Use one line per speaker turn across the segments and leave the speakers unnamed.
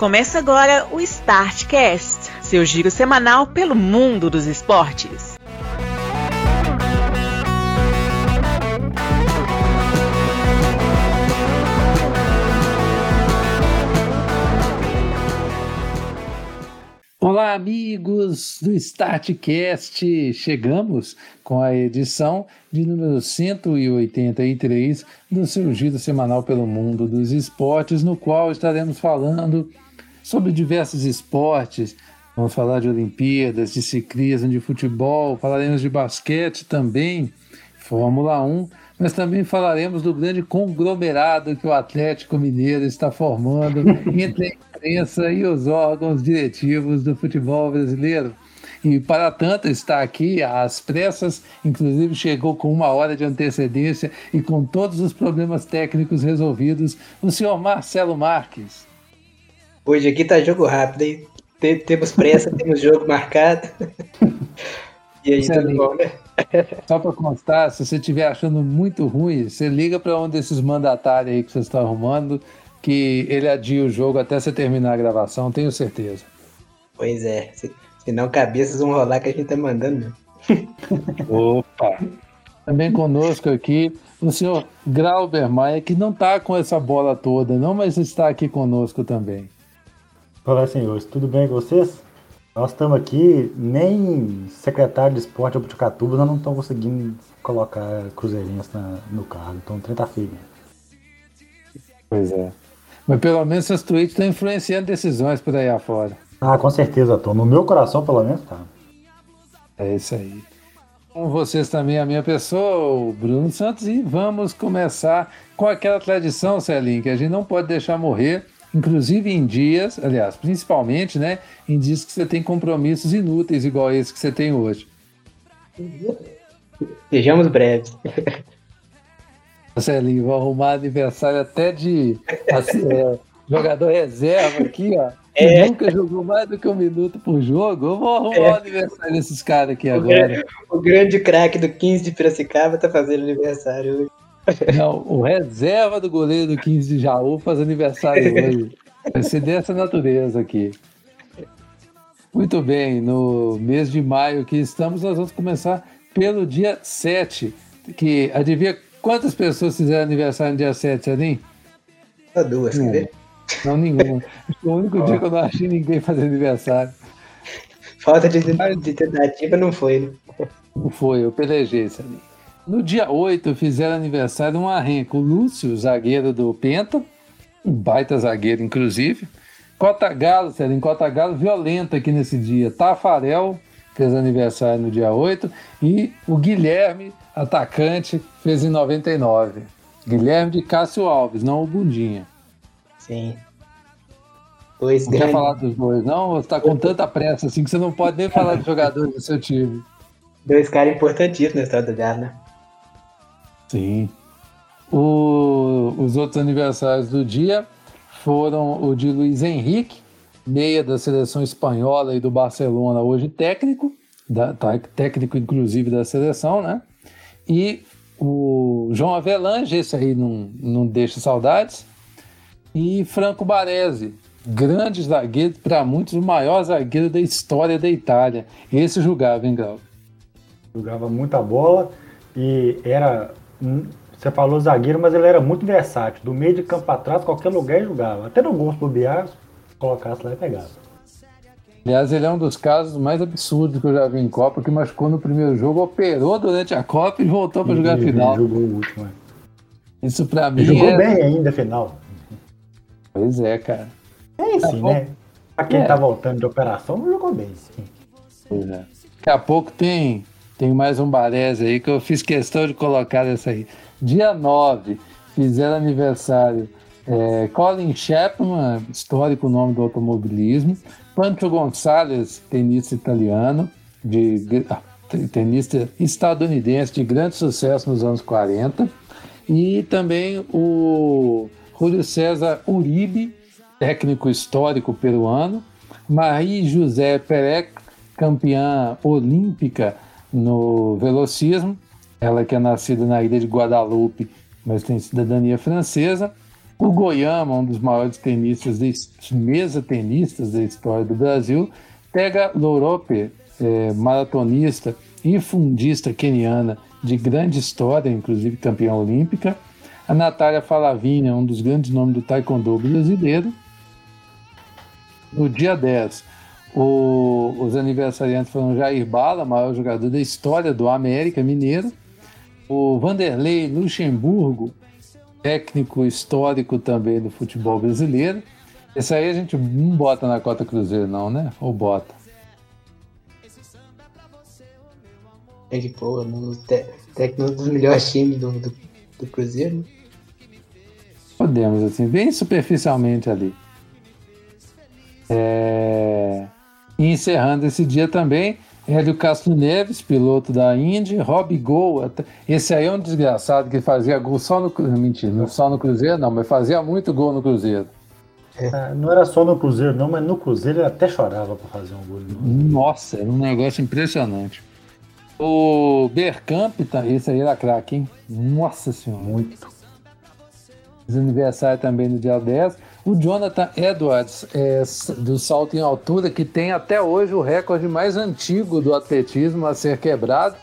Começa agora o Startcast, seu giro semanal pelo mundo dos esportes.
Olá, amigos do Startcast! Chegamos com a edição de número 183 do seu giro semanal pelo mundo dos esportes, no qual estaremos falando sobre diversos esportes. Vamos falar de Olimpíadas, de ciclismo, de futebol, falaremos de basquete também, Fórmula 1, mas também falaremos do grande conglomerado que o Atlético Mineiro está formando entre a imprensa e os órgãos diretivos do futebol brasileiro. E para tanto está aqui às pressas, inclusive chegou com uma hora de antecedência e com todos os problemas técnicos resolvidos, o senhor Marcelo Marques.
Hoje aqui tá jogo rápido, hein? Temos pressa, temos jogo marcado. E aí, tudo bom, né?
Só para constar, se você estiver achando muito ruim, você liga para um desses mandatários aí que você está arrumando, que ele adia o jogo até você terminar a gravação, tenho certeza.
Pois é, se, senão cabeças vão rolar que a gente tá mandando.
Opa! Também conosco aqui o senhor Grauber Maia, que não está com essa bola toda, não, mas está aqui conosco também.
Olá, senhores, tudo bem com vocês? Nós estamos aqui, nem secretário de esporte ou Boticatuba, nós não estamos conseguindo colocar cruzeirense na, no carro, então o trem tá feio.
Pois é. Mas pelo menos essas tweets estão influenciando decisões por aí afora.
Ah, com certeza, Tom. No meu coração, pelo menos, tá.
É isso aí. Com vocês também, a minha pessoa, o Bruno Santos, e vamos começar com aquela tradição, Celinho, que a gente não pode deixar morrer inclusive em dias, aliás, principalmente, né, em dias que você tem compromissos inúteis igual esse que você tem hoje.
Sejamos breves.
Marcelinho, vou arrumar aniversário até de assim, é, jogador reserva aqui, ó. É. nunca jogou mais do que um minuto por jogo. Eu vou arrumar é. o aniversário desses caras aqui
o
agora.
Grande, o grande craque do 15 de Piracicaba tá fazendo aniversário hoje.
Não, o reserva do goleiro do 15 de Jaú faz aniversário hoje. Vai ser dessa natureza aqui. Muito bem, no mês de maio que estamos, nós vamos começar pelo dia 7. Que adivinha quantas pessoas fizeram aniversário no dia 7, Sadim?
Só duas, quer ver?
Não, nenhuma. o único dia que eu não achei ninguém fazer aniversário.
Falta de, de tentativa não foi, né?
Não foi, eu pelejei, Sadim. No dia 8 fizeram aniversário um arranco. O Lúcio, zagueiro do Penta, um baita zagueiro, inclusive. Cota Galo, em Cota Galo, violenta aqui nesse dia. Tafarel fez aniversário no dia 8 e o Guilherme, atacante, fez em 99. Guilherme de Cássio Alves, não o Bundinha.
Sim.
Dois não quer falar dos dois, não? Você está com tanta pressa assim que você não pode nem falar dos jogadores do seu time.
Dois caras importantíssimos na história do Galo, né?
Sim. O, os outros aniversários do dia foram o de Luiz Henrique, meia da seleção espanhola e do Barcelona, hoje técnico, da, tá, técnico inclusive da seleção, né? E o João Avelange, esse aí não, não deixa saudades, e Franco Baresi, grande zagueiro, para muitos o maior zagueiro da história da Itália. Esse jogava, hein, Grau?
Jogava muita bola e era você falou zagueiro, mas ele era muito versátil. Do meio de campo para trás, qualquer lugar ele jogava. Até no gol bobear, colocasse lá e pegava.
Aliás, ele é um dos casos mais absurdos que eu já vi em Copa, que machucou no primeiro jogo, operou durante a Copa e voltou para jogar a final.
Jogou o último,
é. Isso para mim.
Jogou é... bem ainda a final.
Pois é, cara.
É assim, né? Pra quem é. tá voltando de operação, jogou bem, sim.
Pois é. Daqui a pouco tem tem mais um Baresi aí que eu fiz questão de colocar essa aí. Dia 9, fizeram aniversário é, Colin Chapman, histórico nome do automobilismo. Pancho Gonçalves, tenista italiano, de, ah, tenista estadunidense de grande sucesso nos anos 40. E também o Júlio César Uribe, técnico histórico peruano. Marie José Perec, campeã olímpica no velocismo. Ela que é nascida na ilha de Guadalupe, mas tem cidadania francesa. O Goiama, um dos maiores tenistas, mesa tenistas da história do Brasil, pega Lorope, é, maratonista e fundista keniana de grande história, inclusive campeã olímpica. A Natália Falavinha, um dos grandes nomes do taekwondo brasileiro. No dia 10, o, os aniversariantes foram Jair Bala, maior jogador da história do América Mineiro. O Vanderlei Luxemburgo, técnico histórico também do futebol brasileiro. Esse aí a gente não bota na cota Cruzeiro, não, né? Ou bota?
É que, pô, no técnico dos melhores times do, do, do Cruzeiro.
Podemos, assim, bem superficialmente ali. É... E encerrando esse dia também, Hélio Castro Neves, piloto da Indy, Rob Gol, esse aí é um desgraçado que fazia gol só no mentira, não só no Cruzeiro, não, mas fazia muito gol no Cruzeiro.
É, não era só no Cruzeiro, não, mas no Cruzeiro ele até chorava para fazer um gol.
Nossa, era um negócio impressionante. O Bergkamp, tá, esse aí era craque, hein? Nossa senhora.
Muito.
Aniversário também no dia 10. O Jonathan Edwards, é, do salto em altura, que tem até hoje o recorde mais antigo do atletismo a ser quebrado.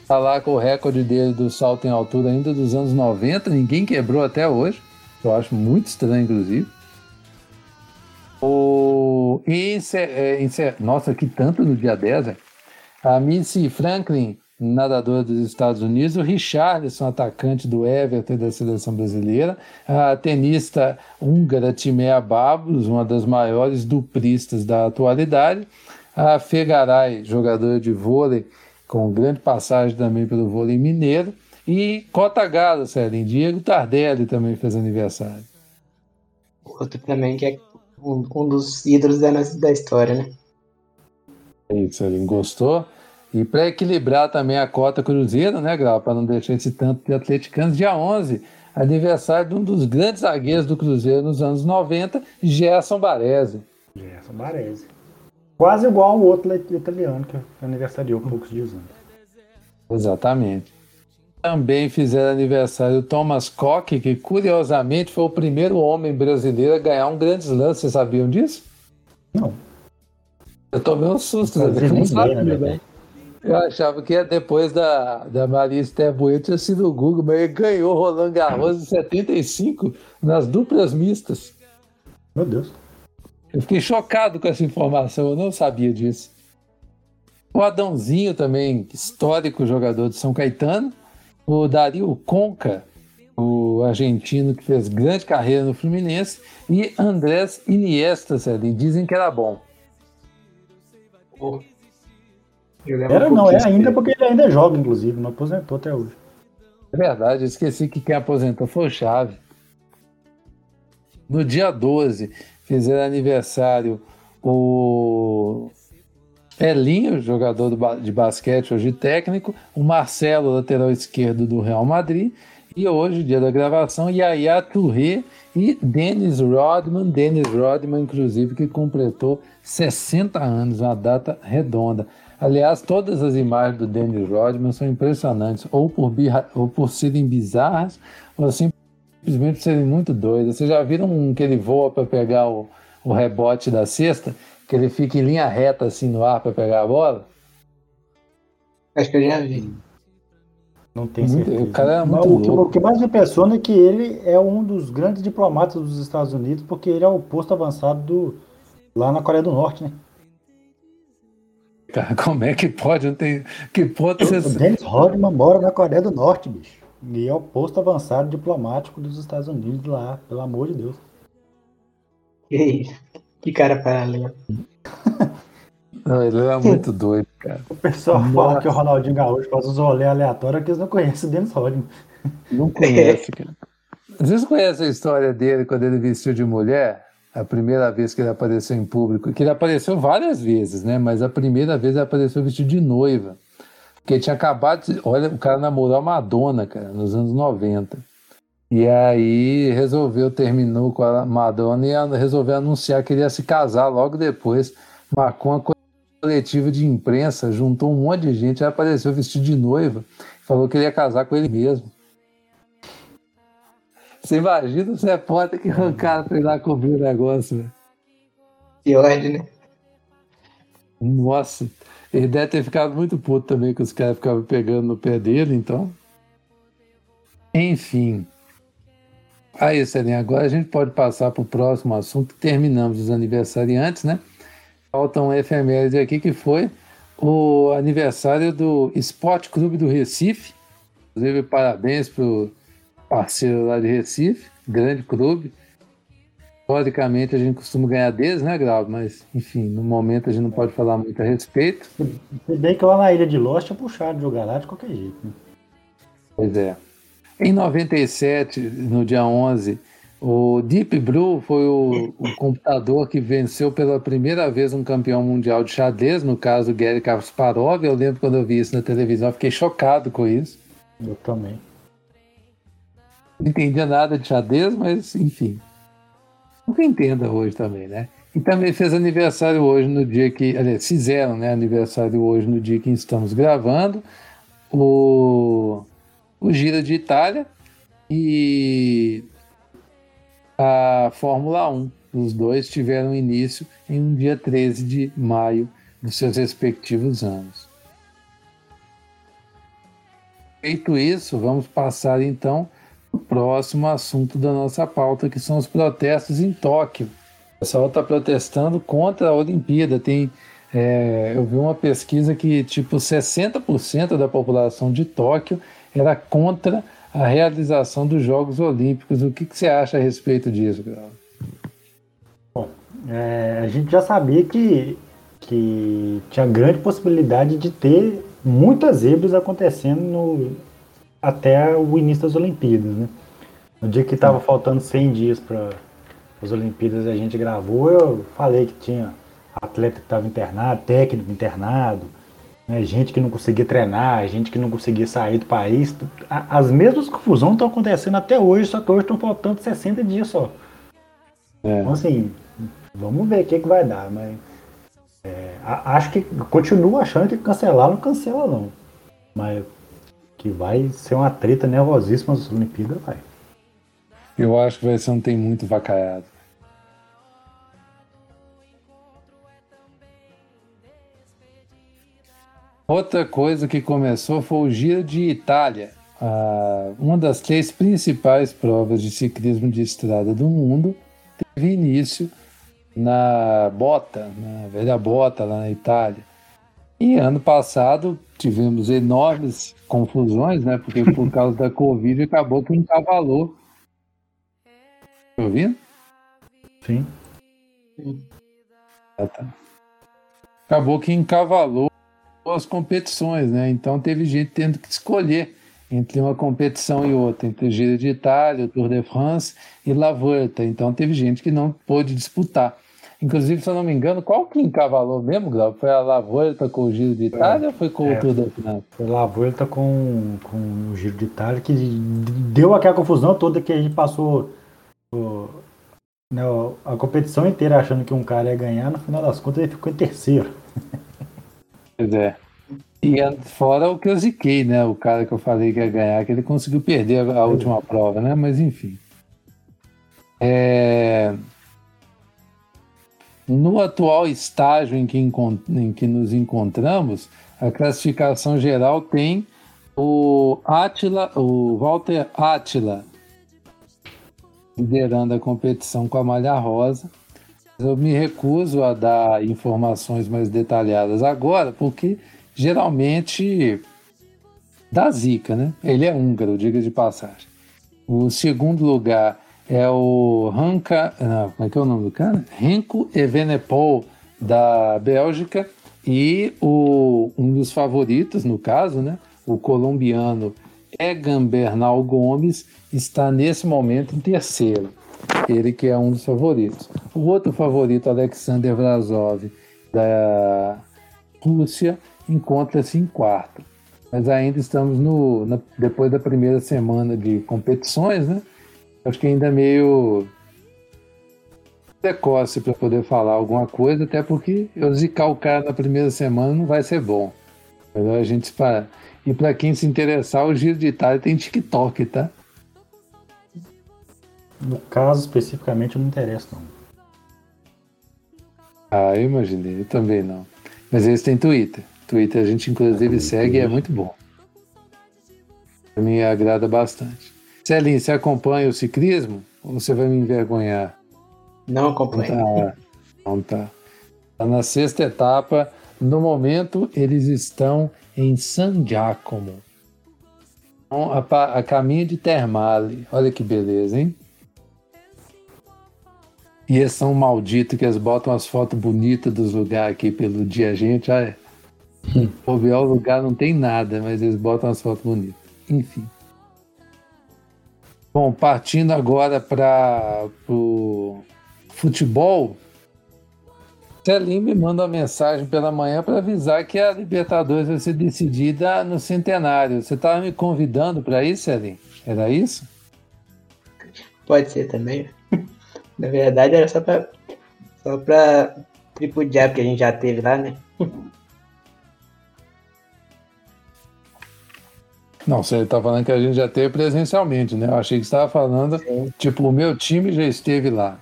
Está lá com o recorde dele do salto em altura ainda dos anos 90, ninguém quebrou até hoje. Eu acho muito estranho, inclusive. O... É, nossa, que tanto no dia 10, A Missy Franklin nadador dos Estados Unidos, o Richarlison, atacante do Everton da seleção brasileira, a tenista húngara Timea Babos, uma das maiores duplistas da atualidade, a Fegaray, jogadora de vôlei, com grande passagem também pelo vôlei mineiro, e Cota Galo, Celinho, Diego Tardelli também fez aniversário.
Outro também que é um, um dos ídolos da, da história, né?
É isso, Celinho, gostou? E para equilibrar também a cota Cruzeiro, né, Grau, para não deixar esse tanto de atleticanos, dia 11, aniversário de um dos grandes zagueiros do Cruzeiro nos anos 90, Gerson Baresi.
Gerson Baresi. Quase igual ao outro italiano que aniversariou poucos dias antes.
Exatamente. Também fizeram aniversário o Thomas Koch, que curiosamente foi o primeiro homem brasileiro a ganhar um grande slam. Vocês sabiam disso?
Não.
Eu tomei um susto, não, não sabia, né? Eu achava que é depois da, da Maria Esther Bueno tinha sido o Google, mas ele ganhou Roland Garros em 75 nas duplas mistas.
Meu Deus.
Eu fiquei chocado com essa informação, eu não sabia disso. O Adãozinho também, histórico jogador de São Caetano. O Dario Conca, o argentino que fez grande carreira no Fluminense. E Andrés Iniesta, Celinho, dizem que era bom.
Oh. Era não, é ainda porque ele ainda joga, inclusive, não aposentou até hoje.
É verdade, eu esqueci que quem aposentou foi o Chave. No dia 12, fizeram aniversário o Elinho, jogador de basquete, hoje técnico, o Marcelo, lateral esquerdo do Real Madrid, e hoje, dia da gravação, Yaya Touré e Dennis Rodman. Dennis Rodman, inclusive, que completou 60 anos, uma data redonda. Aliás, todas as imagens do Dennis Rodman são impressionantes, ou por, birra, ou por serem bizarras, ou simplesmente por serem muito doidas. Vocês já viram um que ele voa para pegar o, o rebote da cesta? Que ele fica em linha reta assim no ar para pegar a bola?
Acho que eu já vi.
Não tem certeza.
O cara é muito
o, que, o que mais me impressiona é que ele é um dos grandes diplomatas dos Estados Unidos, porque ele é o posto avançado do, lá na Coreia do Norte, né?
Cara, como é que pode? Não tem... Que ponto você...
O Dennis Rodman mora na Coreia do Norte, bicho. E é o posto avançado diplomático dos Estados Unidos lá, pelo amor de Deus.
Que, que cara paralelo.
Não, ele era muito doido, cara.
O pessoal Nossa. fala que o Ronaldinho Gaúcho faz uns rolês aleatórios que eles não conhecem o Dennis Rodman.
Não conhece, cara. Vocês conhecem a história dele quando ele vestiu de mulher? A primeira vez que ele apareceu em público, que ele apareceu várias vezes, né? Mas a primeira vez ele apareceu vestido de noiva. Porque tinha acabado. Olha, o cara namorou a Madonna, cara, nos anos 90. E aí resolveu, terminou com a Madonna e resolveu anunciar que ele ia se casar logo depois. Marcou uma coletiva de imprensa, juntou um monte de gente, aí apareceu vestido de noiva, falou que ele ia casar com ele mesmo. Você imagina os repórter que arrancaram pra ir lá cobrir o negócio, velho.
Que ódio, né?
Nossa, ele deve ter ficado muito puto também que os caras ficavam pegando no pé dele, então. Enfim. Aí, Celinha, agora a gente pode passar para o próximo assunto. Terminamos os aniversariantes, né? Falta um efeméride aqui que foi o aniversário do Esporte Clube do Recife. Inclusive, parabéns para o parceiro lá de Recife, grande clube. Historicamente a gente costuma ganhar deles, né, Grau? Mas, enfim, no momento a gente não pode falar muito a respeito.
Se bem que lá na Ilha de Lost é puxado jogar lá de qualquer jeito. Né?
Pois é. Em 97, no dia 11, o Deep Blue foi o, o, computador que venceu pela primeira vez um campeão mundial de xadrez, no caso Gary Kasparov. Eu lembro quando eu vi isso na televisão, fiquei chocado com isso.
Eu também.
Não entendia nada de xadrez, mas enfim. Nunca entenda hoje também, né? E também fez aniversário hoje no dia que. Aliás, fizeram né, aniversário hoje no dia que estamos gravando. O, o Gira de Itália e a Fórmula 1. Os dois tiveram início em um dia 13 de maio dos seus respectivos anos. Feito isso, vamos passar então o próximo assunto da nossa pauta, que são os protestos em Tóquio. O pessoal está protestando contra a Olimpíada. Tem, é, eu vi uma pesquisa que tipo 60% da população de Tóquio era contra a realização dos Jogos Olímpicos. O que, que você acha a respeito disso, Grau?
Bom, é, a gente já sabia que, que tinha grande possibilidade de ter muitas zebras acontecendo no, até o início das Olimpíadas, né? No dia que estava faltando 100 dias para as Olimpíadas, a gente gravou, eu falei que tinha atleta que estava internado, técnico internado, né, gente que não conseguia treinar, gente que não conseguia sair do país. As mesmas confusões estão acontecendo até hoje, só que hoje estão faltando 60 dias só. É. Então, assim, vamos ver o que, que vai dar, mas é, acho que continuo achando que cancelar não cancela não. Mas que vai ser uma treta nervosíssima nas Olimpíadas, vai.
Eu acho que vai ser um tem muito vacaiado. Outra coisa que começou foi o Giro de Itália, uma das três principais provas de ciclismo de estrada do mundo. Teve início na Bota, na velha Bota, lá na Itália. E ano passado tivemos enormes confusões, né? Porque por causa da Covid acabou que encavalou. Tá ouvindo?
Sim.
Ah, tá. Acabou que encavalou as competições, né? Então teve gente tendo que escolher entre uma competição e outra, entre o Giro de Itália, o Tour de France e La Vuelta. Então teve gente que não pôde disputar. Inclusive, se eu não me engano, qual que encavalou mesmo, Grau? Foi a La Vuelta com o Giro de Itália é, ou foi com é, o Tour de France?
Foi a La Vuelta com, com o Giro de Itália, que deu aquela confusão toda que a gente passou o, né, a competição inteira achando que um cara ia ganhar, no final das contas ele ficou em terceiro.
Pois é. E fora o que eu ziquei, né? O cara que eu falei que ia ganhar, que ele conseguiu perder a, última prova, né? Mas enfim. É... No atual estágio em que, em que nos encontramos, a classificação geral tem o Atila, o Walter Atila liderando a competição com a malha rosa. Eu me recuso a dar informações mais detalhadas agora, porque geralmente dá zica, né? Ele é húngaro, diga de passagem. O segundo lugar é o Hanka, não, como é que é o nome do cara? Renko Evenepoel, da Bélgica, e o, um dos favoritos, no caso, né? O colombiano Egan Bernal Gomes está nesse momento em terceiro. Ele que é um dos favoritos. O outro favorito, Alexander Vrazov, da Rússia, encontra-se em quarto. Mas ainda estamos no, na, depois da primeira semana de competições, né? Acho que ainda é meio precoce para poder falar alguma coisa, até porque eu zicar o cara na primeira semana não vai ser bom. Melhor a gente parar. E para quem se interessar, o Giro de Itália tem TikTok, tá?
No caso, especificamente, não interessa, não.
Ah, eu imaginei, eu também não. Mas eles têm Twitter. Twitter a gente inclusive segue e é muito bom. Me agrada bastante. Celinho, você acompanha o ciclismo? Ou você vai me envergonhar?
Não acompanho.
Não tá. Não tá. Tá na sexta etapa. No momento, eles estão em San Giacomo. Então, a, a caminho de Termale. Olha que beleza, hein? E eles são malditos que eles botam as fotos bonitas dos lugares aqui pelo dia a gente. Olha, hum. o lugar não tem nada, mas eles botam as fotos bonitas. Enfim. Bom, partindo agora para o futebol, Celim me manda uma mensagem pela manhã para avisar que a Libertadores vai ser decidida no centenário. Você estava me convidando para isso, Celim? Era isso?
Pode ser também. Na verdade, era só para só pra tripudiar, porque a gente já teve lá, né?
Não, você está falando que a gente já teve presencialmente, né? Eu achei que você estava falando, Sim. tipo, o meu time já esteve lá.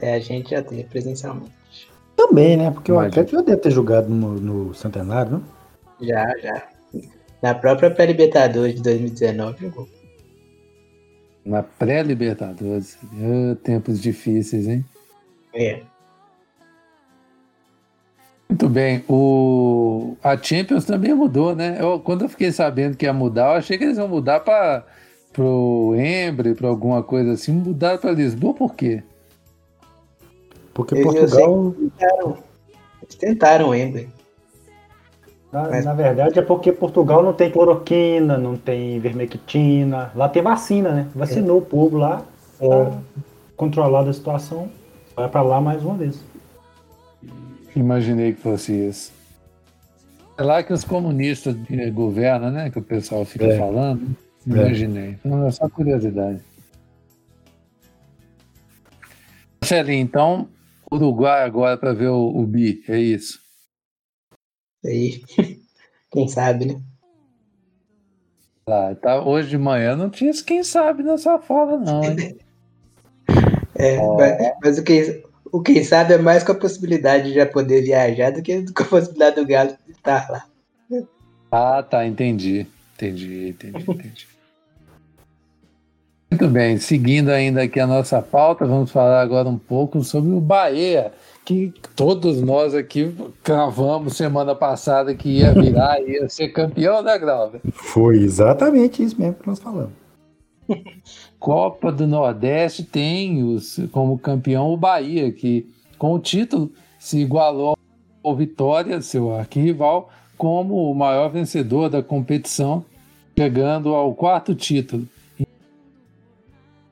É, a gente já teve presencialmente.
Também, né? Porque o Atlético já deve ter jogado no, no Centenário, não?
Já, já. Na própria pré-Libertadores de 2019 jogou.
Na pré-Libertadores. Tempos difíceis, hein?
É.
Muito bem. O... A Champions também mudou, né? Eu, quando eu fiquei sabendo que ia mudar, eu achei que eles iam mudar para o Embre, para alguma coisa assim. Mudaram para Lisboa por quê?
Porque eles Portugal.
Tentaram, eles tentaram o Embre.
Na, Mas... na, verdade é porque Portugal não tem cloroquina, não tem vermectina. Lá tem vacina, né? Vacinou é. o povo lá, é. Tá controlada a situação. Vai para lá mais uma vez.
Imaginei que fosse isso. É lá que os comunistas governam, né? Que o pessoal fica é. falando. É. Imaginei. Então é só curiosidade. Celinho, então, Uruguai agora para ver o, o Bi, é isso.
Aí, quem sabe, né?
Ah, tá, hoje de manhã não tinha quem sabe na sua fala, não, hein?
é, oh. mas, mas, o, que, o quem sabe é mais com a possibilidade de já poder viajar do que com a possibilidade do Galo estar lá.
Ah, tá, entendi. Entendi, entendi, entendi. Muito bem, seguindo ainda aqui a nossa pauta, vamos falar agora um pouco sobre o Bahia, que todos nós aqui cravamos semana passada que ia virar, ia ser campeão, né, Grauber?
Foi exatamente isso mesmo que nós falamos.
Copa do Nordeste tem os, como campeão o Bahia, que com o título se igualou ao Vitória, seu arquirrival, como o maior vencedor da competição, chegando ao quarto título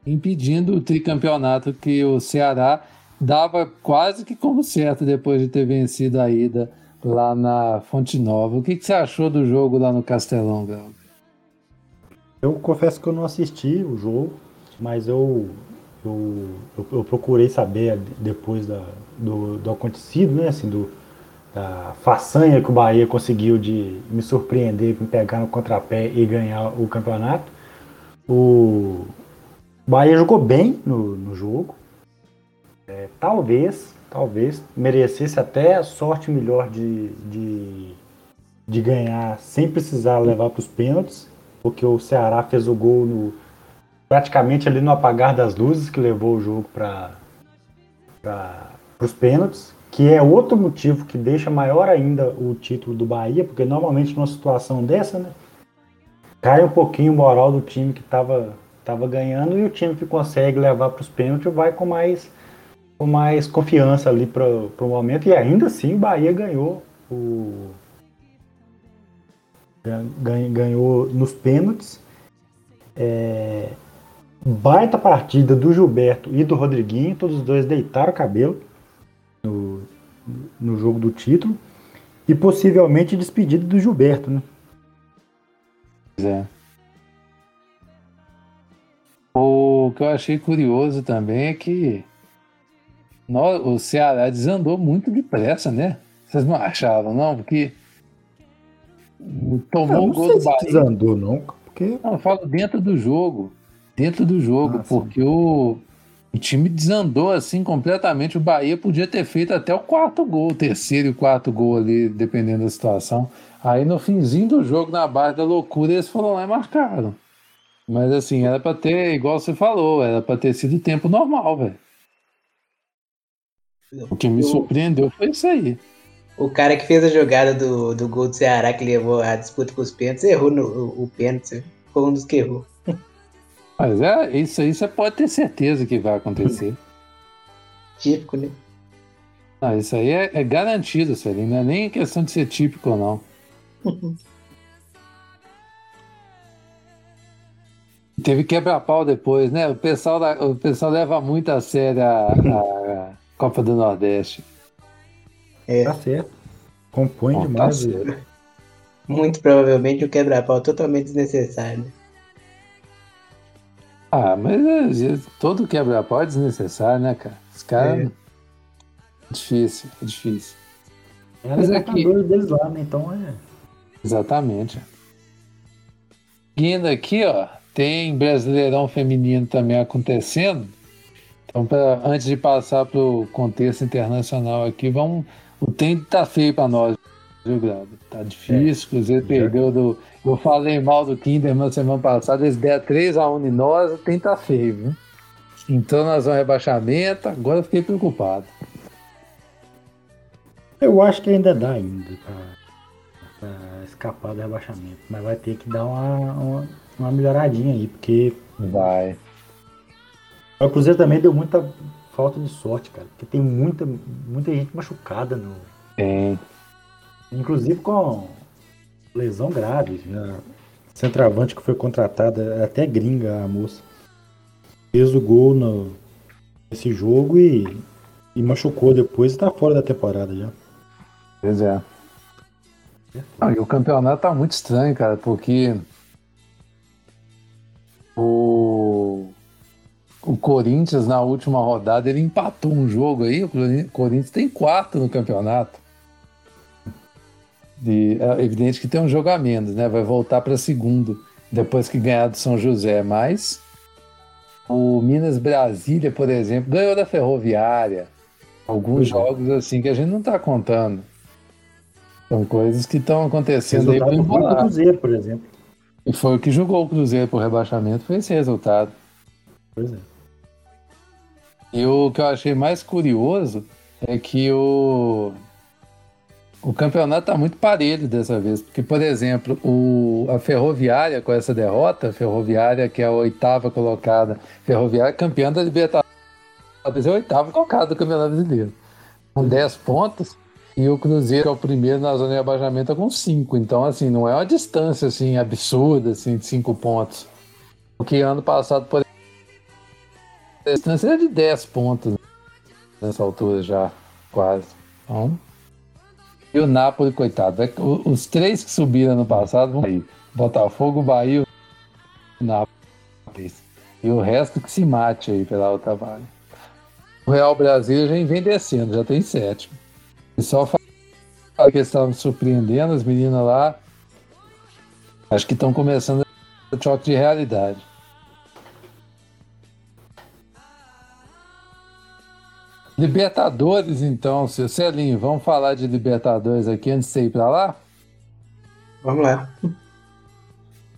impedindo o tricampeonato que o Ceará dava quase que como certo depois de ter vencido a ida lá na Fonte Nova. O que, que você achou do jogo lá no Castelão, Gal?
Eu confesso que eu não assisti o jogo, mas eu, eu, eu, eu procurei saber depois da, do, do acontecido, né? Assim, do, da façanha que o Bahia conseguiu de me surpreender, me pegar no contrapé e ganhar o campeonato. O, Bahia jogou bem no, no jogo. É, talvez, talvez merecesse até a sorte melhor de, de, de ganhar sem precisar levar para os pênaltis, porque o Ceará fez o gol no, praticamente ali no apagar das luzes que levou o jogo para os pênaltis, que é outro motivo que deixa maior ainda o título do Bahia, porque normalmente numa situação dessa, né, cai um pouquinho o moral do time que estava estava ganhando e o time que consegue levar para os pênaltis vai com mais, com mais confiança ali para o momento. E ainda assim o Bahia ganhou o. Ganhou nos pênaltis. É, baita partida do Gilberto e do Rodriguinho, todos os dois deitaram o cabelo no, no jogo do título. E possivelmente despedida do Gilberto, né?
É. O que eu achei curioso também é que o Ceará desandou muito depressa, né? Vocês não achavam, não? Porque tomou
um
gol do
Bahia. desandou, não.
Porque... Não, eu falo dentro do jogo. dentro do jogo,
Ah, sim.
porque o, o time desandou assim completamente. O Bahia podia ter feito até o quarto gol, o terceiro e o quarto gol ali, dependendo da situação. Aí no finzinho do jogo, na base da loucura, eles foram lá e marcaram. Mas assim, era pra ter, igual você falou, era pra ter sido tempo normal, velho. O que me surpreendeu foi isso aí.
O cara que fez a jogada do, do gol do Ceará, que levou a disputa com os pênaltis, errou no, o, o pênalti. Foi um dos que errou.
Mas é, isso aí você pode ter certeza que vai acontecer.
Típico, né?
Ah, isso aí é, é garantido, Celinho. Não é nem questão de ser típico ou não. Teve quebra-pau depois, né? O pessoal, da- o pessoal leva muito a sério a, a Copa do Nordeste.
Tá certo. Compõe
Bom, tá
demais.
certo.
Muito provavelmente um quebra-pau totalmente desnecessário. né?
Ah, mas é, todo quebra-pau é desnecessário, né, cara? Os caras.
É.
Difícil, é difícil.
é
Mas é que-
deles lá, né? Então é.
Exatamente. Seguindo aqui, ó, tem Brasileirão Feminino também acontecendo. Então, pra, antes de passar para o contexto internacional aqui, vamos, o tempo tá feio para nós, viu, Grado? Tá difícil, o Cruzeiro
Já.
perdeu do. Eu falei mal do Kinderman semana passada, eles deram 3x1 em nós, o tempo tá feio, viu? Então nós vamos rebaixamento, agora eu fiquei preocupado.
Eu acho que ainda dá ainda pra, pra escapar do rebaixamento. Mas vai ter que dar uma, uma, uma melhoradinha aí, porque
Vai.
o Cruzeiro também deu muita falta de sorte, cara. Porque tem muita, muita gente machucada no.
Tem.
Inclusive com lesão grave. A centroavante que foi contratada, é até gringa a moça. Fez o gol no, nesse jogo e, e machucou depois e tá fora da temporada já.
Pois é. Não, e o campeonato tá muito estranho, cara, porque o, o Corinthians na última rodada ele empatou um jogo aí. O Corin- Corinthians tem quarto no campeonato. E é evidente que tem um jogo a menos, né? Vai voltar para segundo depois que ganhar do São José. Mas o Minas Brasília, por exemplo, ganhou da Ferroviária. Alguns
é.
jogos assim que a gente não tá contando. São coisas que estão acontecendo aí
Resultado
para
do gol do
embolar.
Cruzeiro, por exemplo.
E foi o que jogou o Cruzeiro pro rebaixamento, foi esse resultado.
Pois é.
E o que eu achei mais curioso é que o, o campeonato tá muito parelho dessa vez. Porque, por exemplo, o, a Ferroviária, com essa derrota, a Ferroviária, que é a oitava colocada, Ferroviária campeã da Libertadores, é a oitava colocada do Campeonato Brasileiro. Com 10 pontos. E o Cruzeiro, que é o primeiro na zona de abaixamento, com 5. Então, assim, não é uma distância assim, absurda assim, de 5 pontos. Porque ano passado, por a distância é de 10 pontos nessa altura já, quase. Então, e o Napoli, coitado, é o- os três que subiram ano passado vão cair. Botafogo, Bahia e o Napoli. E o resto que se mate aí pela outra vaga. O Real Brasil já vem descendo, já tem sétimo. E só falar que estavam surpreendendo, as meninas lá, acho que estão começando a choque de realidade. Libertadores, então, seu Celinho, vamos falar de Libertadores aqui antes de você ir para lá?
Vamos lá.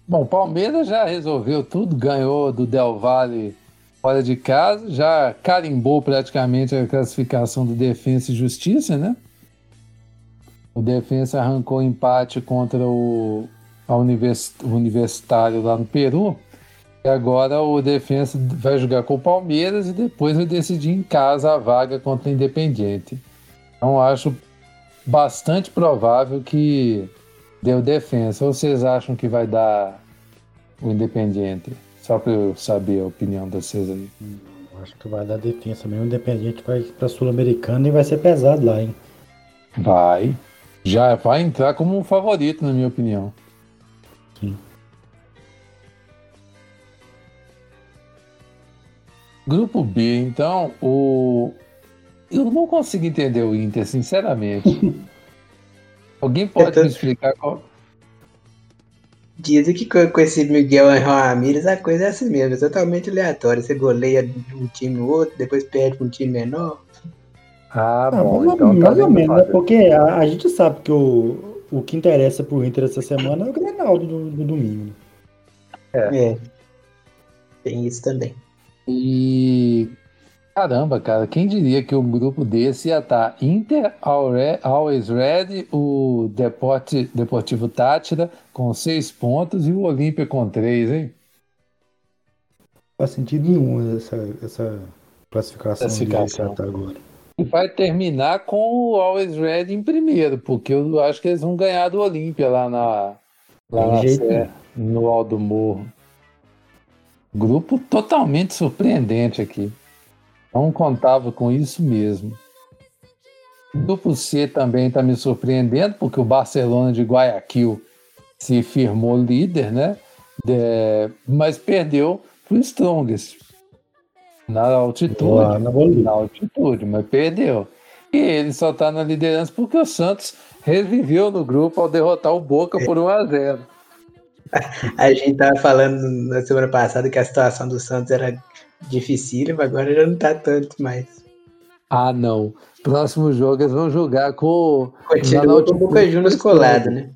Bom, Palmeiras já resolveu tudo, ganhou do Del Valle fora de casa, já carimbou praticamente a classificação do Defensa e Justiça, né? O Defensa arrancou empate contra o, a univers, o Universitário lá no Peru. E agora o Defensa vai jogar com o Palmeiras e depois vai decidir em casa a vaga contra o Independiente. Então acho bastante provável que deu defensa. Ou vocês acham que vai dar o Independiente? Só para eu saber a opinião de vocês aí.
Acho que vai dar defesa mesmo. O Independente vai pra Sul-Americana e vai ser pesado lá, hein?
Vai. Já vai entrar como um favorito, na minha opinião. Grupo B, então, o. Eu não consigo entender o Inter, sinceramente. Alguém pode
tô-
me explicar qual.
Dizem que com, com esse Miguel Ramírez a coisa é assim mesmo, é totalmente aleatória. Você goleia de um time ou outro, depois perde para um time menor.
Ah,
Ah,
bom,
mais,
então tá
mais ou
vendo
menos, né? Porque a, a gente sabe que o, o que interessa pro Inter essa semana é o Grenaldo do, do domingo. né?
É. Tem isso também.
E caramba, cara, quem diria que um grupo desse ia estar Inter, Alre- Always Ready, o Deporte, Deportivo Tátira com seis pontos e o Olímpia com três, hein?
Não faz sentido nenhum essa, essa classificação,
Classificação.
que tá agora.
E vai terminar com o Always Ready em primeiro, porque eu acho que eles vão ganhar do Olímpia lá na, lá na Sé, no Aldo Morro. Grupo totalmente surpreendente aqui. Não contava com isso mesmo. O grupo C também está me surpreendendo, porque o Barcelona de Guayaquil se firmou líder, né? De- mas perdeu para o Strongest na altitude
Lá na
na altitude, mas perdeu. E ele só tá na liderança porque o Santos reviveu no grupo ao derrotar o Boca por 1 a 0
A gente tava falando na semana passada que a situação do Santos era difícil, mas agora já não tá tanto mais.
Ah, não. Próximo jogo eles vão jogar com.
Continua com o Boca Juniors
do
colado, né?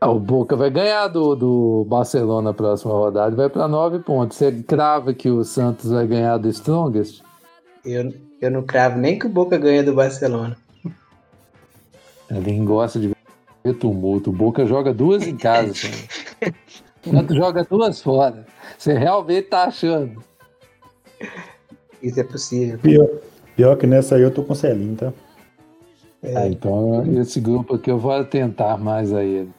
Ah, o Boca vai ganhar do, do Barcelona na próxima rodada vai para nove pontos. Você crava que o Santos vai ganhar do Strongest?
Eu, eu não cravo nem que o Boca ganha do Barcelona.
Ele gosta de ver tumulto. O Boca joga duas em casa. cara. O Santos joga duas fora. Você realmente tá achando?
Isso é possível.
Pior, pior que nessa aí eu tô com o Celinho, tá?
Ah, então esse grupo aqui eu vou atentar mais a ele.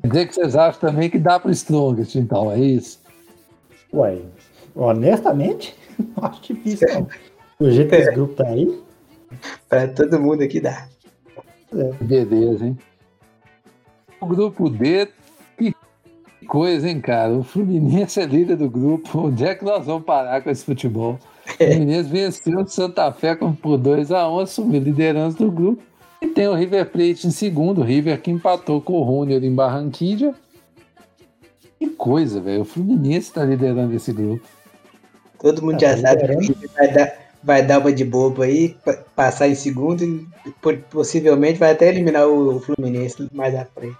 Quer dizer que vocês acham também que dá para o Strongest, então, é isso?
Ué, honestamente, não acho difícil, não. O jeito que esse grupo tá aí,
Pra todo mundo aqui dá.
Beleza, hein? O grupo D, que coisa, hein, cara? O Fluminense é líder do grupo. Onde é que nós vamos parar com esse futebol? O Fluminense venceu o Santa Fé por 2x1, assumiu a liderança do grupo. E tem o River Plate em segundo, o River que empatou com o Júnior em Barranquilla. Que coisa, velho. O Fluminense tá liderando esse grupo.
Todo mundo
Ah,
já
tá
sabe que vai dar, vai dar uma de bobo aí, pa- passar em segundo e po- possivelmente vai até eliminar o Fluminense mais à frente.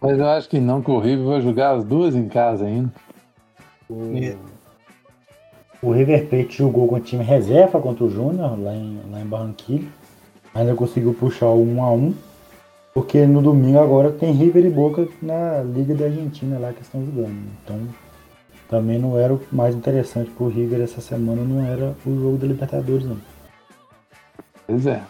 Mas eu acho que não, que o River vai jogar as duas em casa ainda.
É.
o River Plate jogou com o time reserva contra o Júnior, lá em, lá em Barranquilla. Ainda conseguiu puxar o 1x1. Porque no domingo agora tem River e Boca na Liga da Argentina lá que estão jogando. Então também não era o mais interessante pro River essa semana, não era o jogo da Libertadores, não.
Pois é.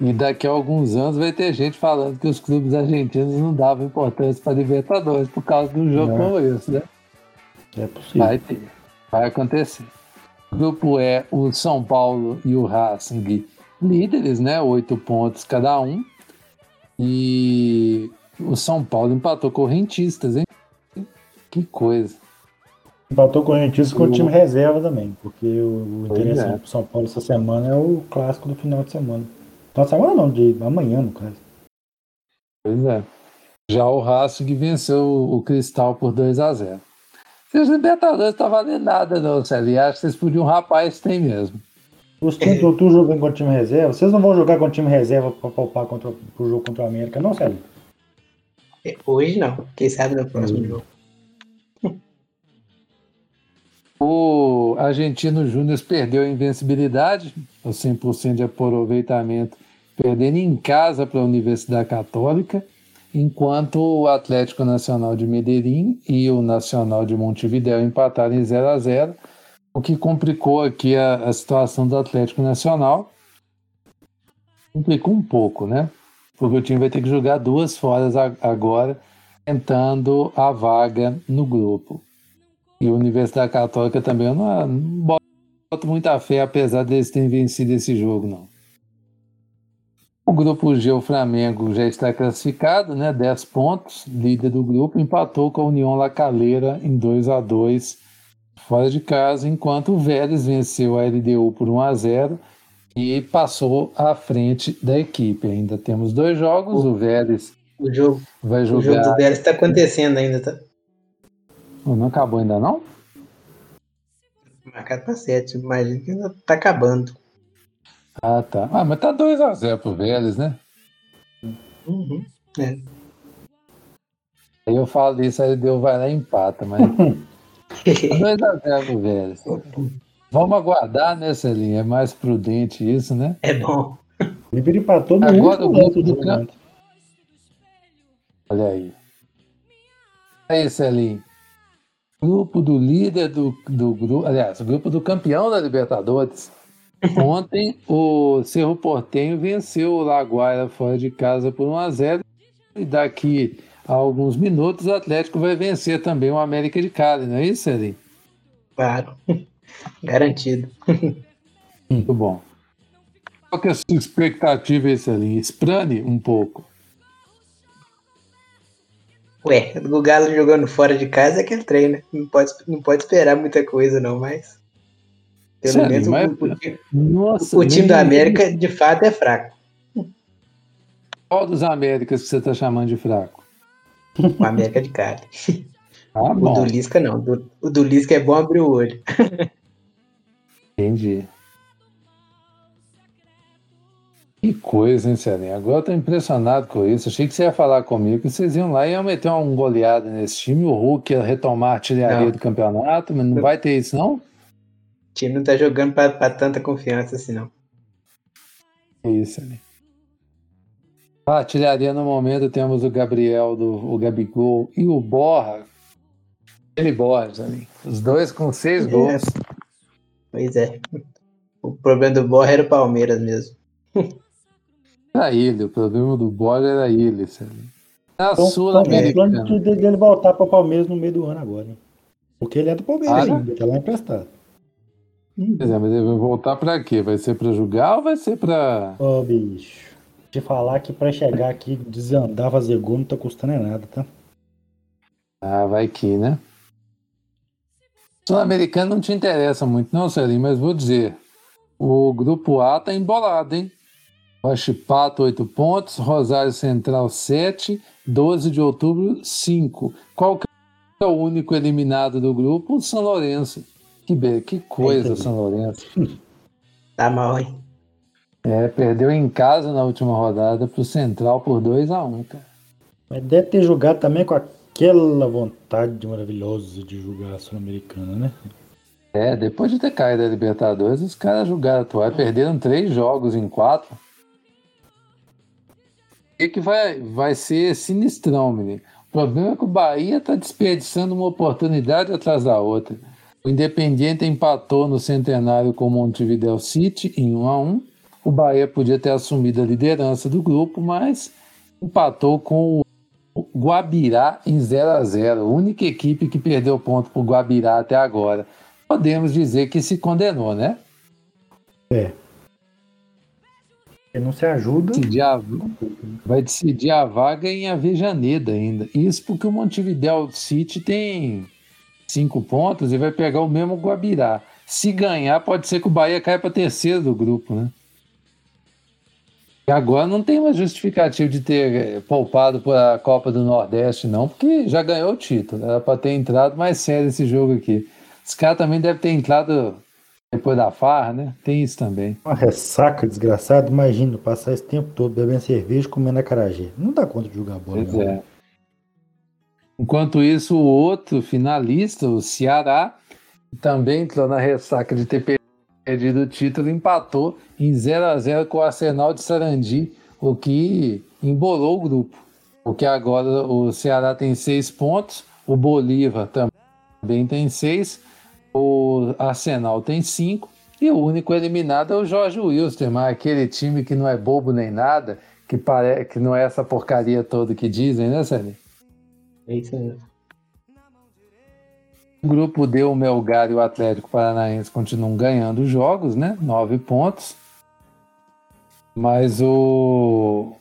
E daqui a alguns anos vai ter gente falando que os clubes argentinos não davam importância para Libertadores por causa de um jogo
Não.
como esse, né?
É possível.
Vai ter. Vai acontecer. O grupo é o São Paulo e o Racing líderes, né? Oito pontos cada um. E o São Paulo empatou com o Rentistas, hein? Que coisa.
Empatou com o Corinthians com o time reserva também, porque o, o
Pois
interessante
é.
pro São Paulo essa semana é o clássico do final de semana. Final de semana não, de amanhã, no caso.
Pois é. Já o Racing venceu o Cristal por 2 a 0 Seus Libertadores tá valendo nada, não, Celi. Acho que vocês podiam rapar esse tem mesmo.
Os times do tu jogando contra o time reserva, vocês não vão jogar com o time reserva pra poupar contra, pro jogo contra o América, não, Célio?
É, Hoje não, quem sabe no próximo
Hum.
jogo.
O Argentino Júnior perdeu a invencibilidade, o 100% de aproveitamento, perdendo em casa para a Universidade Católica, enquanto o Atlético Nacional de Medellín e o Nacional de Montevideo empataram em 0 a 0 o que complicou aqui a, a situação do Atlético Nacional. Complicou um pouco, né? Porque o time vai ter que jogar duas foras agora, tentando a vaga no grupo. E a Universidade Católica também, eu não, não boto muita fé, apesar deles terem vencido esse jogo, não. O grupo G, o Flamengo, já está classificado, né? 10 pontos, líder do grupo, empatou com a União La Calera em 2 a 2 fora de casa, enquanto o Vélez venceu a LDU por 1 a 0 e passou à frente da equipe. Ainda temos dois jogos, o Vélez
O jogo,
vai
o jogo do
jogar.
Vélez está acontecendo ainda, tá?
Não acabou ainda não?
Marcado pra 7, imagina que ainda tá acabando.
Ah, tá. Ah, mas tá 2x0 pro Vélez, né?
Uhum. É.
Aí eu falo isso, aí deu vai lá e empata, mas 2x0 pro Vélez. Vamos aguardar, né, Celinho? É mais prudente isso, né?
é bom.
O River empatou no
Agora
último
o
lance
grupo
do
do
jogo.
Olha aí. Aí, Celinho. Grupo do líder do, do grupo, aliás, o grupo do campeão da Libertadores. Ontem o Cerro Portenho venceu o Laguaira fora de casa por 1x0 e daqui a alguns minutos o Atlético vai vencer também o América de Cali, não é isso, Celinho?
Claro. Garantido.
Muito bom. Qual que é a sua expectativa Celinho? Esprane um pouco.
Ué, o Galo jogando fora de casa é aquele trem, né? Não pode, não pode esperar muita coisa, não, mas. Pelo
Sério,
menos o-
mas-
o, time-
Nossa,
o time do
nem-
América, de fato, é fraco.
Qual dos Américas que você está chamando de fraco?
O América de Cali.
Ah,
O do Lisca, não. Do- O do Lisca é bom abrir o olho.
Entendi. Que coisa, hein, Celinho? Agora eu tô impressionado com isso. Achei que você ia falar comigo que vocês iam lá e iam meter um goleada nesse time. O Hulk ia retomar a artilharia
Não.
do campeonato, mas não vai ter isso, não?
O time não tá jogando pra, pra tanta confiança assim, não.
É isso, Celinho. A artilharia no momento temos o Gabriel, do, o Gabigol e o Borra. Ele Borra, Celinho. Os dois com seis
É.
gols.
Pois é. O problema do Borra era o Palmeiras mesmo.
Era ele, o problema do Borra era ele, Celinho. Na
Então, então, o plano
Sul-Americana.
de- dele voltar para o Palmeiras no meio do ano agora, hein? Porque ele é do Palmeiras
Ah,
ainda, tá lá emprestado.
Pois é, mas ele vai voltar pra quê? Vai ser pra jogar ou vai ser pra.
Ô, bicho. Te falar que pra chegar aqui, desandar, fazer gol, não tá custando é nada, tá?
Ah, vai que, né? Sul-Americano não te interessa muito, não, Celinho, mas vou dizer. O grupo A tá embolado, hein? Huachipato, 8 pontos, Rosário Central, 7, 12 de outubro, 5. Qual que é o único eliminado do grupo? O São Lourenço. Que, be... que coisa. São Lourenço.
Tá mal, hein?
É, perdeu em casa na última rodada pro Central por 2 a 1 cara.
Mas deve ter jogado também com aquela vontade maravilhosa de jogar a Sul-Americana, né?
É, depois de ter caído da Libertadores, os caras jogaram atuar, perderam três jogos em quatro. Que vai, vai ser sinistrão, menino. O problema é que o Bahia tá desperdiçando uma oportunidade atrás da outra. O Independiente empatou no centenário com o Montevideo City em 1 a 1 O Bahia podia ter assumido a liderança do grupo, mas empatou com o Guabirá em 0 a 0 A única equipe que perdeu ponto para o Guabirá até agora podemos dizer que se condenou, né?
Ele não se ajuda.
A- vai decidir a vaga em Avejaneda ainda. Isso porque o Montevideo City tem cinco pontos e vai pegar o mesmo Guabirá. Se ganhar, pode ser que o Bahia caia para terceiro do grupo, né? E agora não tem mais justificativo de ter eh, poupado para a Copa do Nordeste, não, porque já ganhou o título. Era para ter entrado mais sério esse jogo aqui. Os caras também devem ter entrado depois da farra, né? Tem isso também.
Uma ressaca desgraçada. Imagina, passar esse tempo todo bebendo cerveja e comendo acarajé. Não dá conta de jogar bola.
Pois
não.
é. Enquanto isso, o outro finalista, o Ceará, também entrou na ressaca de ter perdido o título, empatou em 0 a 0 com o Arsenal de Sarandi, o que embolou o grupo. Porque agora o Ceará tem seis pontos, o Bolívar também tem seis, o Arsenal tem cinco, e o único eliminado é o Jorge Wilstermann, aquele time que não é bobo nem nada, que, pare... que não é essa porcaria toda que dizem, né, Sérgio?
É isso mesmo.
O grupo D, o Melgar e o Atlético Paranaense continuam ganhando jogos, né? Nove pontos. Mas o,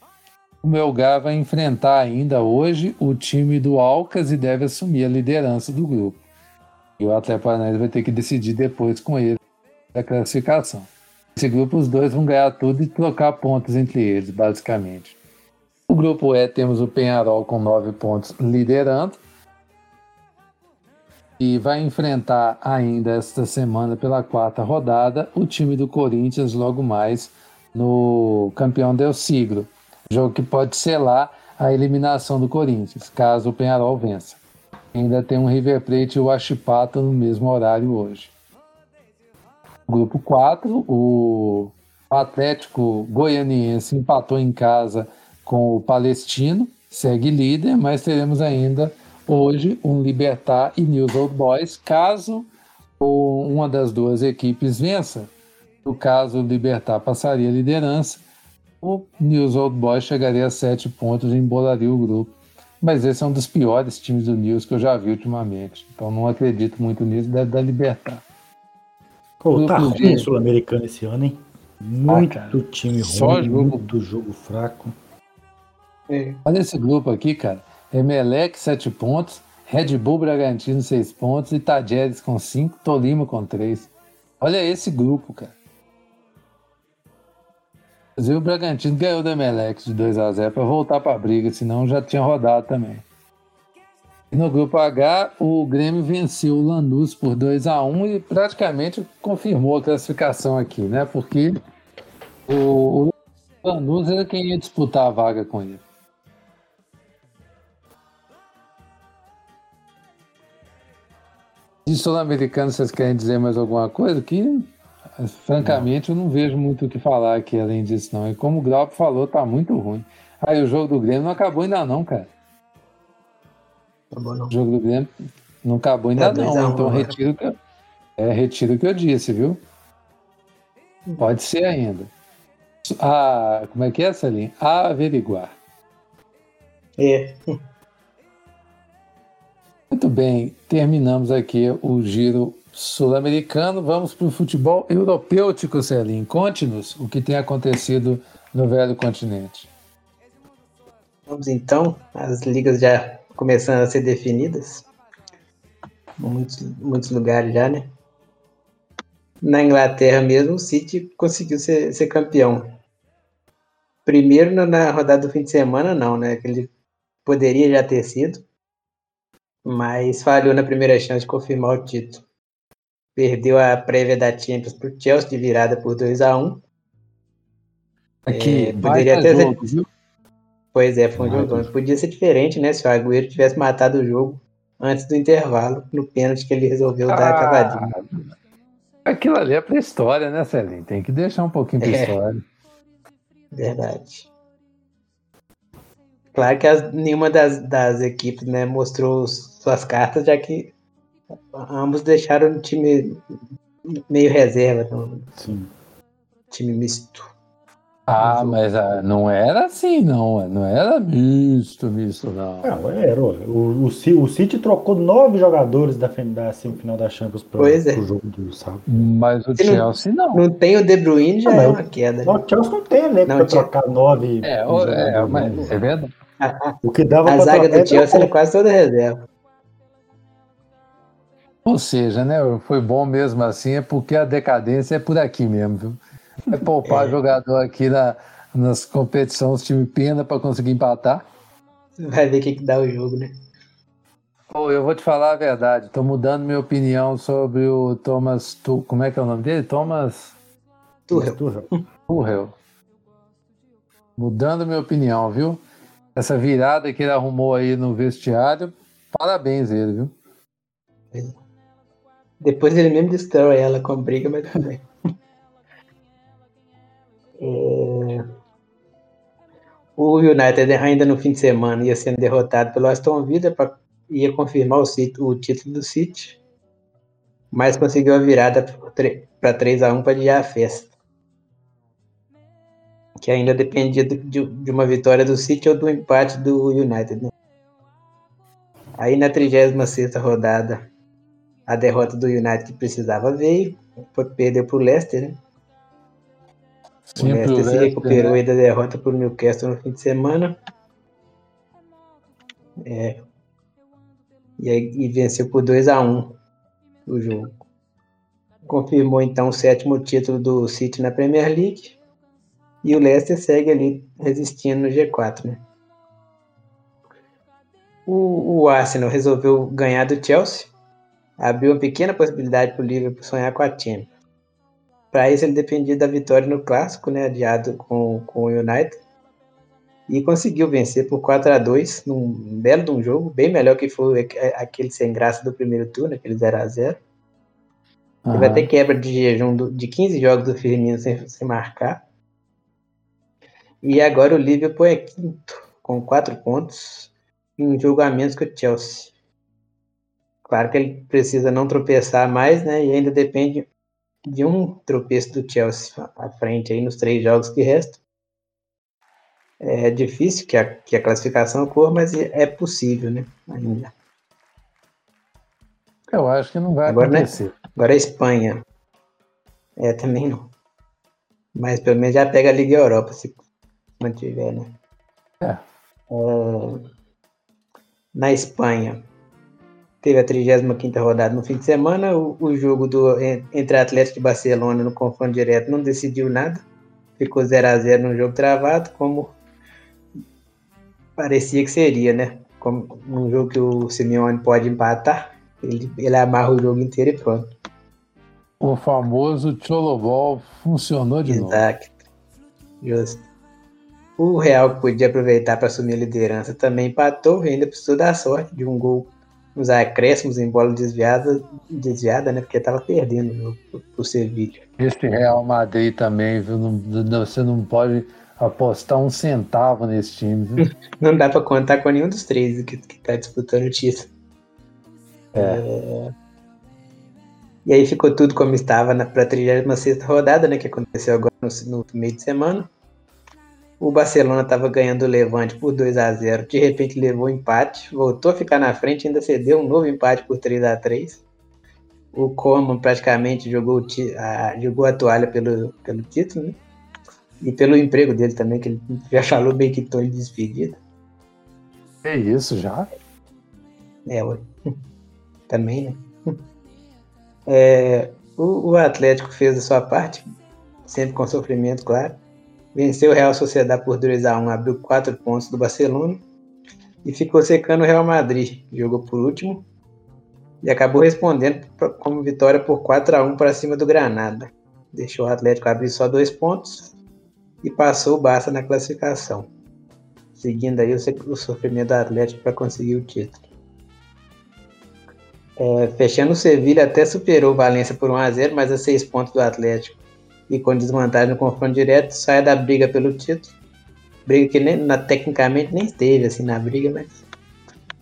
o Melgar vai enfrentar ainda hoje o time do Alcas e deve assumir a liderança do grupo. E o Atlético Paranaense vai ter que decidir depois com ele a classificação. Esse grupo, os dois vão ganhar tudo e trocar pontos entre eles, basicamente. O grupo E temos o Penharol com nove pontos liderando. E vai enfrentar ainda esta semana, pela quarta rodada, o time do Corinthians logo mais no campeão Del Siglo. Jogo que pode selar a eliminação do Corinthians, caso o Penharol vença. Ainda tem um River Plate e o Achipato no mesmo horário hoje. Grupo 4, o Atlético Goianiense empatou em casa com o Palestino, segue líder, mas teremos ainda hoje um Libertar e News Old Boys, caso uma das duas equipes vença. No caso, o Libertar passaria a liderança, o News Old Boys chegaria a sete pontos e embolaria o grupo. Mas esse é um dos piores times do News que eu já vi ultimamente. Então não acredito muito nisso, deve dar Libertar.
Pô, tá ruim Sul-Americano esse ano, hein? Muito ah, time ruim, jogo... muito jogo fraco.
É. Olha esse grupo aqui, cara. Emelec, 7 pontos. Red Bull Bragantino, 6 pontos. Itajeres com 5. Tolima com 3. Olha esse grupo, cara. Inclusive o Bragantino ganhou do Emelec de 2 a 0 para voltar para a briga, senão já tinha rodado também. No grupo H, o Grêmio venceu o Lanús por 2 a 1 e praticamente confirmou a classificação aqui, né? Porque o, o Lanús era quem ia disputar a vaga com ele. De sul-americano, vocês querem dizer mais alguma coisa? Que, francamente, eu não vejo muito o que falar aqui além disso, não. E como o Grau falou, tá muito ruim. Aí o jogo do Grêmio não acabou ainda não, cara. Acabou não. O jogo do Grêmio não acabou ainda é, não. Então retiro que, eu, é, retiro o que eu disse, viu? Pode ser ainda. Ah, como é que é, Celinho? Averiguar.
É.
Muito bem, terminamos aqui o giro sul-americano. Vamos para o futebol europeu, Tico Celim. Conte-nos o que tem acontecido no velho continente.
Vamos então, as ligas já começando a ser definidas. Muitos, muitos lugares já, né? Na Inglaterra mesmo, o City conseguiu ser, ser campeão. Primeiro na rodada do fim de semana, não, né? Que ele poderia já ter sido mas falhou na primeira chance de confirmar o título. Perdeu a prévia da Champions para o Chelsea de virada por 2 a 1
Aqui, é, poderia ter jogo,
viu? Pois é, foi um jogo. Podia ser diferente, né? Se o Agüero tivesse matado o jogo antes do intervalo, no pênalti que ele resolveu ah, dar a cavadinha.
Aquilo ali é pra história, né, Celinho? Tem que deixar um pouquinho pra é, história.
Verdade. Claro que as, nenhuma das, das equipes né, mostrou suas cartas, já que ambos deixaram o time meio reserva. Então, Sim. Time misto.
Ah, mas ah, não era assim, não. Não era misto, misto, não.
Não, era. O, o, o City trocou nove jogadores da, da semifinal da Champions para
é.
o jogo do sábado.
Mas o Se Chelsea não,
não. Não tem o De Bruyne, já não, é uma queda.
Não, o Chelsea não tem, né? Para trocar nove.
É, é, mas é verdade.
O que dava a zaga do Chelsea era quase toda reserva.
Ou seja, né, foi bom mesmo assim, é porque a decadência é por aqui mesmo, viu? É poupar é. jogador aqui na, nas competições, time pena para conseguir empatar.
Vai ver o que, que dá o jogo, né?
Pô, eu vou te falar a verdade, estou mudando minha opinião sobre o Thomas. Tu, como é que é o nome dele? Thomas.
Tuchel.
Tuchel. Mudando minha opinião, viu? essa virada que ele arrumou aí no vestiário, parabéns ele, viu?
Depois ele mesmo destrói ela com a briga, mas também. é... O United ainda no fim de semana ia sendo derrotado pelo Aston Villa para ia confirmar o, o, título do City, mas conseguiu a virada para 3 a 1 para adiar a festa que ainda dependia de, de, uma vitória do City ou do empate do United. Né? Aí na 36 rodada, a derrota do United que precisava veio, foi perder para o Leicester, né? o Leicester, Leicester se recuperou né? da derrota para o Newcastle no fim de semana. É. E, aí, e venceu por 2 a 1 o jogo. Confirmou então o sétimo título do City na Premier League e o Leicester segue ali resistindo no G4, né? o, o Arsenal resolveu ganhar do Chelsea, abriu uma pequena possibilidade para o Liverpool sonhar com a Champions. Para isso, ele dependia da vitória no clássico, né, adiado com, com o United, e conseguiu vencer por 4 a 2 num belo de um jogo, bem melhor que foi aquele sem graça do primeiro turno, aquele 0 a 0 uhum. Teve até quebra de jejum do, de 15 jogos do Firmino sem, sem marcar. E agora o Liverpool é quinto, com 4 pontos, em um jogo a menos que o Chelsea. Claro que ele precisa não tropeçar mais, né? E ainda depende de um tropeço do Chelsea à frente aí nos três jogos que restam. É difícil que a, que a classificação ocorra, mas é possível, né? Ainda.
Eu acho que não vai
agora,
né, acontecer.
Né? Agora a Espanha. É, também não. Mas pelo menos já pega a Liga Europa, se mantiver, né?
É. é
na Espanha, teve a 35 rodada no fim de semana. O, o jogo do, entre Atlético e Barcelona no confronto direto não decidiu nada. Ficou 0 a 0 no jogo travado, como parecia que seria, né? Como um jogo que o Simeone pode empatar, ele, ele amarra o jogo inteiro e pronto.
O famoso Cholobol funcionou de
Exato. novo. Justo. O Real que podia aproveitar para assumir a liderança também empatou e ainda precisou dar sorte de um gol nos acréscimos em bola desviada, desviada né? Porque estava perdendo o Sevilha.
Esse Real Madrid também, viu? Não, você não pode apostar um centavo nesse time. Viu?
não dá para contar com nenhum dos três que está disputando o título. É. é. E aí ficou tudo como estava para a 36 rodada, né? Que aconteceu agora no, no meio de semana. O Barcelona estava ganhando o Levante por 2 a 0 De repente levou empate, voltou a ficar na frente, ainda cedeu um novo empate por 3 a 3 O Coman praticamente jogou, a, jogou a toalha pelo, pelo título, né? E pelo emprego dele também, que ele já falou bem que estou em despedida.
É isso já?
É, também, né? É, o, o Atlético fez a sua parte, sempre com sofrimento, claro. Venceu o Real Sociedade por 2 a 1 abriu 4 pontos do Barcelona e ficou secando o Real Madrid. Jogou por último e acabou respondendo como vitória por 4 a 1 para cima do Granada. Deixou o Atlético abrir só dois pontos e passou o Barça na classificação, seguindo aí o, sofrimento do Atlético para conseguir o título. É, fechando o Sevilha até superou o Valência por 1 a 0 mas a 6 pontos do Atlético e com desvantagem no confronto direto, sai da briga pelo título. Briga que nem, na, tecnicamente nem esteve assim na briga, mas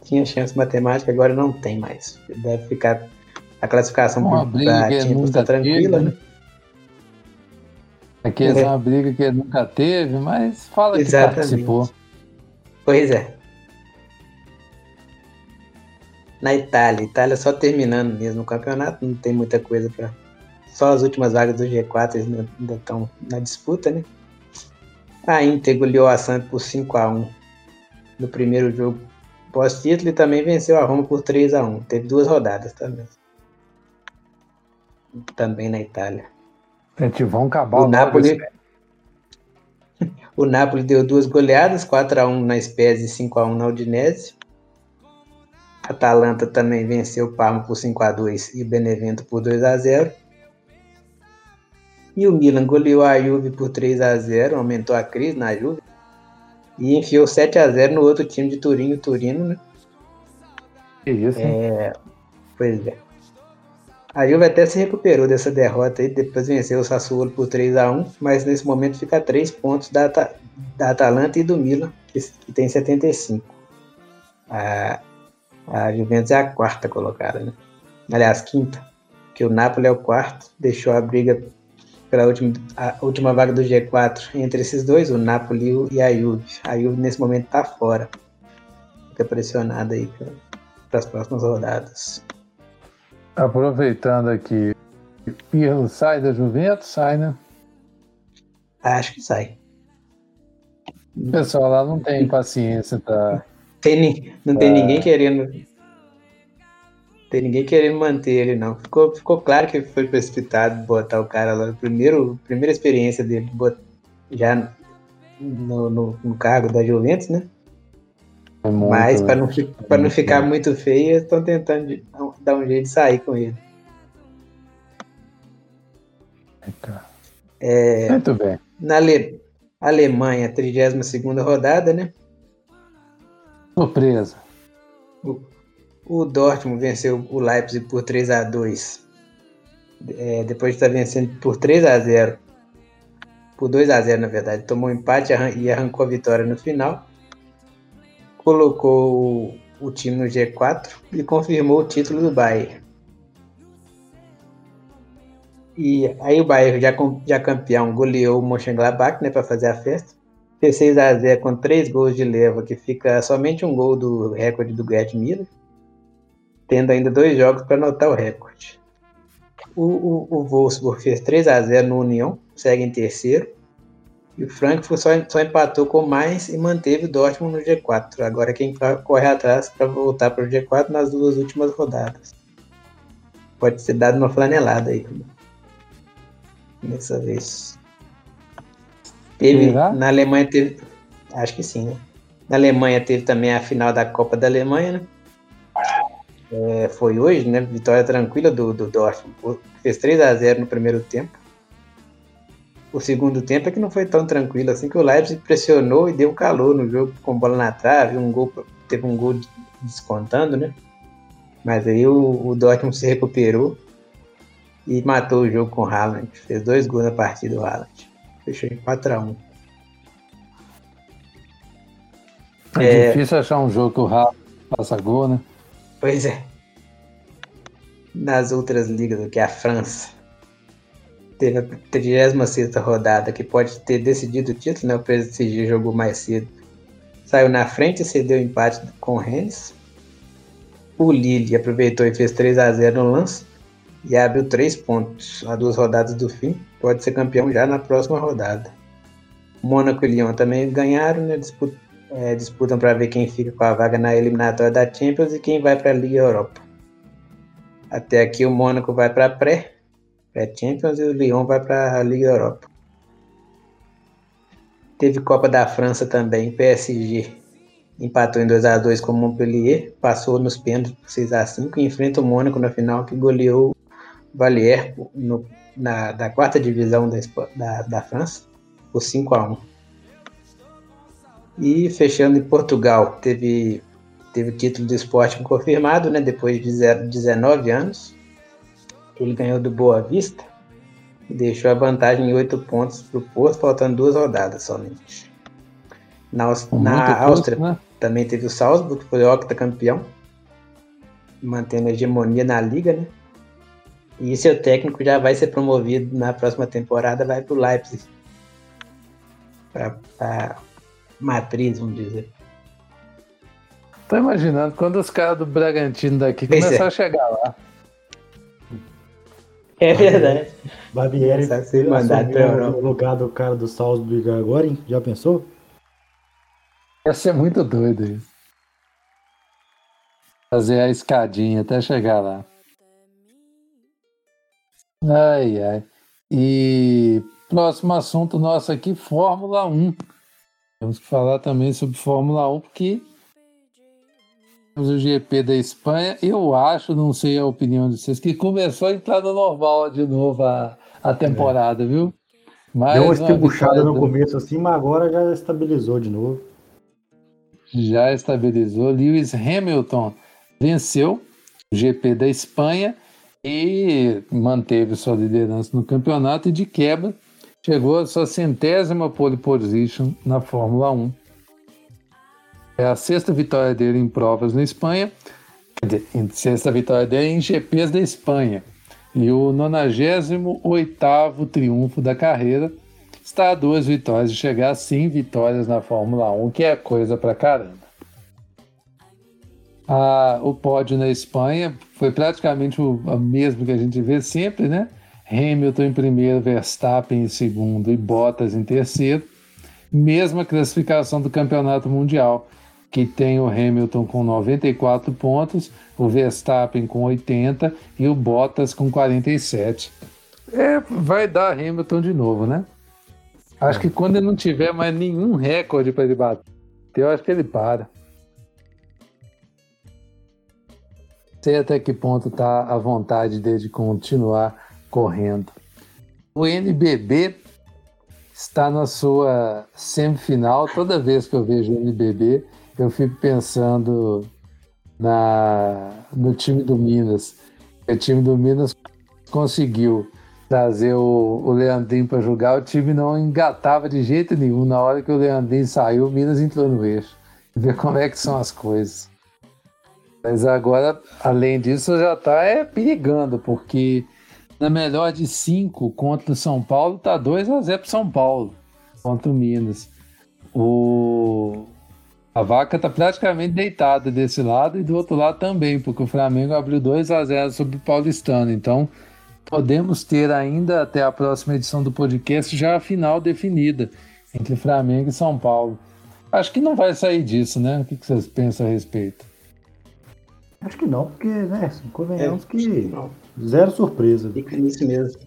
tinha chance matemática, agora não tem mais. Deve ficar a classificação
que Champions tá tranquila, teve, né? Aqui é. é uma briga que nunca teve, mas fala Exatamente. que participou.
Pois é. Na Itália, Itália só terminando mesmo o campeonato, não tem muita coisa para só as últimas vagas do G4 ainda estão na disputa, né? A Inter goleou a Santos por 5 a 1 no primeiro jogo pós-título e também venceu a Roma por 3 a 1 Teve duas rodadas também. Também na Itália.
Gente, vão acabar
o Napoli. O Napoli deu duas goleadas, 4 a 1 na Spezia e 5 a 1 na Udinese. A Atalanta também venceu o Parma por 5 a 2 e o Benevento por 2 a 0. E o Milan goleou a Juve por 3 a 0 aumentou a crise na Juve. E enfiou 7 a 0 no outro time de Turim, o Turino, né?
Que isso,
é, Pois é. A Juve até se recuperou dessa derrota e depois venceu o Sassuolo por 3 a 1 mas nesse momento fica a 3 pontos da, da Atalanta e do Milan, que, que tem 75. A, a Juventus é a quarta colocada, né? Aliás, quinta, que o Napoli é o quarto, deixou a briga pela última, a última vaga do G4 entre esses dois, o Napoli e a Juve. A Juve nesse momento está fora. Fica pressionada aí para as próximas rodadas.
Aproveitando aqui, Pirlo sai da Juventus? Sai, né?
Acho que sai.
O pessoal lá não tem paciência, tá?
Tem, não tem ninguém querendo tem ninguém querendo manter ele, não. Ficou, ficou claro que foi precipitado botar o cara lá. Primeiro, primeira experiência dele, já no, no, no cargo da Juventus, né?
É muito,
Mas para
né?
não, pra não ficar muito feio, estão tentando de- dar um jeito de sair com ele. É,
Muito bem.
na Ale- Alemanha, 32 rodada, né?
Surpresa.
O Dortmund venceu o Leipzig por 3 a 2 É, depois de estar vencendo por 3 a 0 Por 2 a 0 na verdade. Tomou um empate e arrancou a vitória no final. Colocou o, o time no G4 e confirmou o título do Bayern. E aí o Bayern, já, já campeão, goleou o Mönchengladbach né, para fazer a festa. Fez 6 a 0 com 3 gols de leva, que fica somente um gol do recorde do Gerd Miller tendo ainda dois jogos para anotar o recorde. O, o, o Wolfsburg fez 3 a 0 no União, segue em terceiro. E o Frankfurt só, só empatou com mais e manteve o Dortmund no G4. Agora quem vai correr atrás para voltar para o G4 nas duas últimas rodadas. Pode ser dado uma flanelada aí. Dessa vez. Teve, na Alemanha teve. Acho que sim, né? Na Alemanha teve também a final da Copa da Alemanha, né? É, foi hoje, né? Vitória tranquila do, do Dortmund. Fez 3 a 0 no primeiro tempo. O segundo tempo é que não foi tão tranquilo assim que o Leipzig pressionou e deu calor no jogo com bola na trave, um gol, teve um gol descontando, né? Mas aí o, o Dortmund se recuperou e matou o jogo com o Haaland. Fez dois gols na partida o Haaland. Fechou em 4x1.
É,
É.
difícil achar um jogo que o Rafa faça gol, né?
Pois é. Nas outras ligas, do que a França. Teve a 36 rodada, que pode ter decidido o título, né? O PSG jogou mais cedo. Saiu na frente e cedeu empate com o Rennes. O Lille aproveitou e fez 3 a 0 no lance. E abriu 3 pontos a duas rodadas do fim. Pode ser campeão já na próxima rodada. Mônaco e Lyon também ganharam, né? Disputam é, disputam para ver quem fica com a vaga na eliminatória da Champions e quem vai para a Liga Europa. Até aqui o Mônaco vai para a pré, pré-Champions e o Lyon vai para a Liga Europa. Teve Copa da França também, PSG empatou em 2 a 2 com o Montpellier, passou nos pênaltis por 6 a 5 e enfrenta o Mônaco na final que goleou Valier no, na, da quarta divisão da, da, da França por 5 a 1 e fechando em Portugal, teve, teve o título do esporte confirmado, né? Depois de zero- 19 anos. Ele ganhou do Boa Vista e deixou a vantagem em 8 pontos para o Porto, faltando duas rodadas somente. Na, na Áustria
né?
também teve o Salzburg, que foi octacampeão, mantendo a hegemonia na liga, né? E seu técnico já vai ser promovido na próxima temporada, vai para o Leipzig. Para matriz, vamos dizer.
Tô imaginando quando os caras do Bragantino daqui
Pois
começar
é.
a chegar lá.
É verdade.
Barbieri
Só ser mandado pra
assumiu
Europa.
o lugar do cara do Salzburg agora, hein? Já pensou?
Ia ser muito doido isso. Fazer a escadinha até chegar lá. Ai, ai. E próximo assunto nosso aqui, Fórmula 1. Temos que falar também sobre Fórmula 1, porque temos o GP da Espanha. Eu acho, não sei a opinião de vocês, que começou a entrar no normal de novo a, a temporada, viu? Mais
Deu uma estribuchada no
do-
começo assim, mas agora já estabilizou de novo.
já estabilizou. Lewis Hamilton venceu o GP da Espanha e manteve sua liderança no campeonato e de quebra chegou a sua centésima pole position na Fórmula 1. É a sexta vitória dele em provas na Espanha, sexta vitória dele em GPs da Espanha. E o 98º triunfo da carreira está a duas vitórias de chegar a 100 vitórias na Fórmula 1, que é coisa pra caramba. Ah, o pódio na Espanha foi praticamente o mesmo que a gente vê sempre, né? Hamilton em primeiro, Verstappen em segundo e Bottas em terceiro. Mesma classificação do Campeonato Mundial, que tem o Hamilton com 94 pontos, o Verstappen com 80 e o Bottas com 47. É, vai dar Hamilton de novo, né? Acho que quando ele não tiver mais nenhum recorde para ele bater, eu acho que ele para. sei até que ponto está a vontade dele de continuar correndo. O NBB está na sua semifinal. Toda vez que eu vejo o NBB, eu fico pensando na, no time do Minas. O time do Minas conseguiu trazer o, o Leandrinho para jogar, o time não engatava de jeito nenhum. Na hora que o Leandrinho saiu, o Minas entrou no eixo. Ver como é que são as coisas. Mas agora, além disso, já está é, perigando, porque na melhor de cinco contra o São Paulo, tá 2 a 0 para São Paulo contra o Minas. O a vaca tá praticamente deitada desse lado e do outro lado também, porque o Flamengo abriu 2 a 0 sobre o Paulistano. Então, podemos ter ainda até a próxima edição do podcast já a final definida entre Flamengo e São Paulo. Acho que não vai sair disso, né? O que vocês pensam a respeito?
Acho que não, porque, né, convenhamos é, que, que zero surpresa.
Fica nisso mesmo.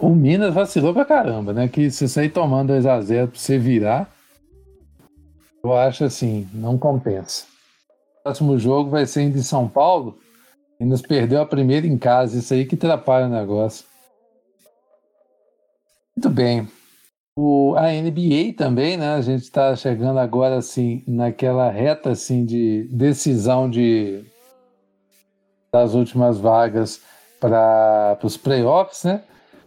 O Minas vacilou pra caramba, né? Que se sair tomando 2x0 pra você virar, eu acho assim, não compensa. O próximo jogo vai ser em São Paulo e nos perdeu a primeira em casa. Isso aí que atrapalha o negócio. Muito bem. O, a NBA também, né? A gente está chegando agora assim naquela reta assim de decisão de das últimas vagas para os playoffs, né?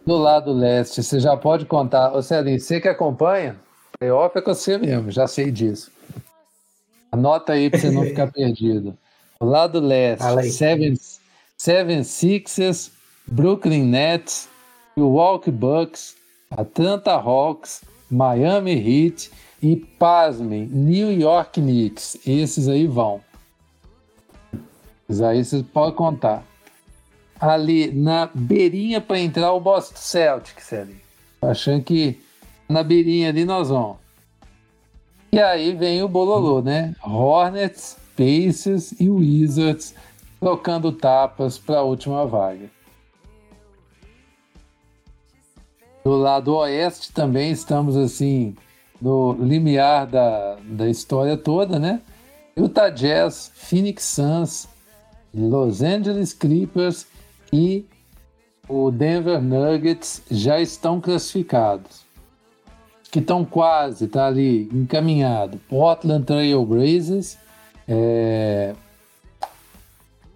Do lado leste, você já pode contar. Ô Celinho, você que acompanha, playoff é com você mesmo, já sei disso. Anota aí para você não ficar perdido. Do lado leste, Seven, Seven Sixers, Brooklyn Nets, Milwaukee Bucks, Atlanta Hawks, Miami Heat e, pasmem, New York Knicks. Esses aí vão. Esses aí vocês podem contar. Ali na beirinha para entrar o Boston Celtics ali. Achando que na beirinha ali nós vamos. E aí vem o bololô, né? Hornets, Pacers e Wizards trocando tapas para a última vaga. Do lado oeste também estamos assim no limiar da, da história toda, né? Utah Jazz, Phoenix Suns, Los Angeles Clippers e o Denver Nuggets já estão classificados. Que estão quase, tá ali encaminhado. Portland Trail Blazers, é,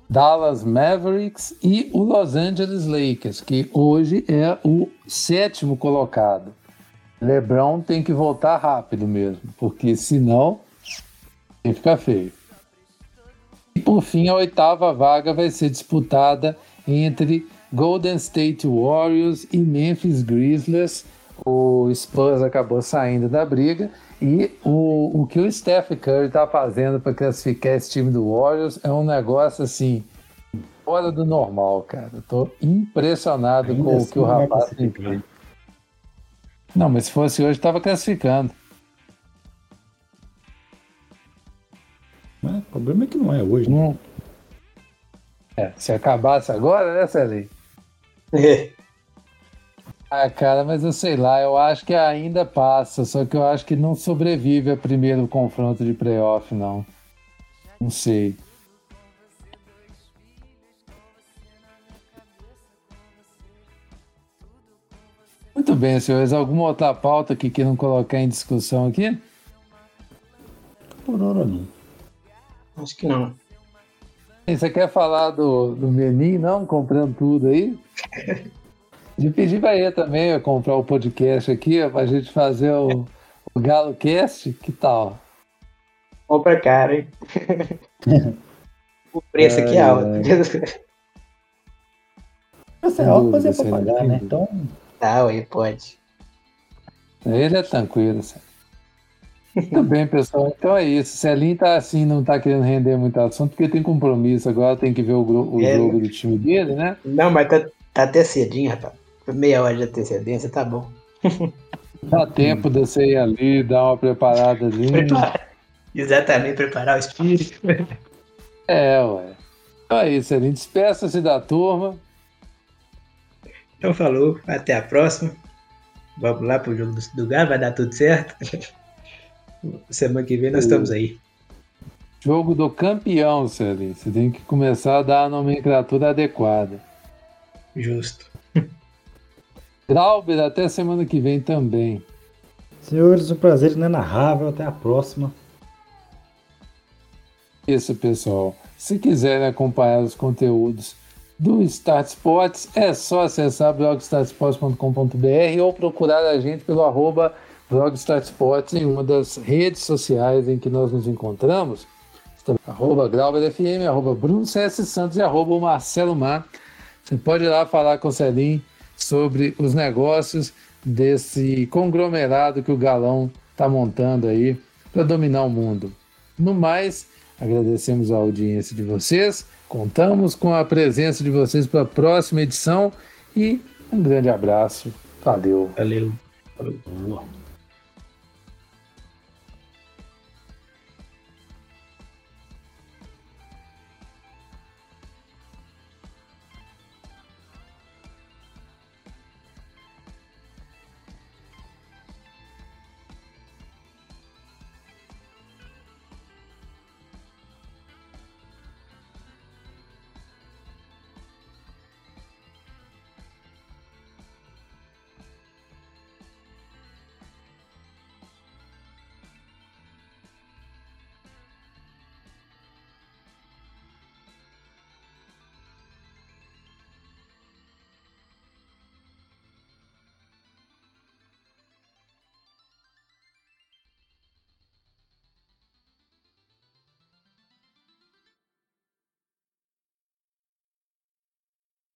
Dallas Mavericks e o Los Angeles Lakers, que hoje é o sétimo colocado. LeBron tem que voltar rápido mesmo, porque senão vai ficar feio. E por fim, a oitava vaga vai ser disputada entre Golden State Warriors e Memphis Grizzlies. O Spurs acabou saindo da briga e o, o que o Steph Curry está fazendo para classificar esse time do Warriors é um negócio assim fora do normal, cara. Eu tô impressionado Ainda com o que o assim rapaz tem feito. Não, mas se fosse hoje, estava classificando.
O problema é que não é hoje, né?
É, se acabasse agora, né, Celinho? Ah, cara, mas eu sei lá, eu acho que ainda passa, só que eu acho que não sobrevive a primeiro confronto de playoff, não. Não sei. Muito bem, senhores. Alguma outra pauta que queiram colocar em discussão aqui?
Por hora não.
Acho que não.
Você quer falar do, do Menin, não? Comprando tudo aí? De pedir para ele também comprar o podcast aqui, para a gente fazer o, o Galo Cast, que tal?
Compra cara, hein? o preço aqui é alto.
Essa é alto, mas é para pagar, né? Então.
Tá, aí pode.
Ele é tranquilo, assim. Muito bem, pessoal. Então é isso. Celinho tá assim, não tá querendo render muito assunto, porque tem compromisso agora, tem que ver o, o é, jogo do time dele, né?
Não, mas tá, tá até cedinho, rapaz meia hora de antecedência, tá bom.
Dá tempo de você ir ali, dar uma preparada ali. Prepara.
Exatamente, preparar o espírito.
É, ué. Então é isso, Elinho. Despeça-se da turma.
Então falou, até a próxima. Vamos lá pro jogo do, do Galo, vai dar tudo certo. Semana que vem nós estamos aí.
Jogo do campeão, Celinho. Você tem que começar a dar a nomenclatura adequada.
Justo.
Grauber, até semana que vem também.
Senhores, um prazer inenarrável. Até a próxima.
Isso, pessoal. Se quiserem acompanhar os conteúdos do Start Sports, é só acessar blogstartsports.com.br ou procurar a gente pelo arroba blogstartsports em uma das redes sociais em que nós nos encontramos. Arroba GrauberFM, arroba Bruno C.S. Santos e arroba Marcelo Mar. Você pode ir lá falar com o Celim sobre os negócios desse conglomerado que o Galão está montando aí para dominar o mundo. No mais, agradecemos a audiência de vocês, contamos com a presença de vocês para a próxima edição e um grande abraço. Valeu.
Valeu. Valeu.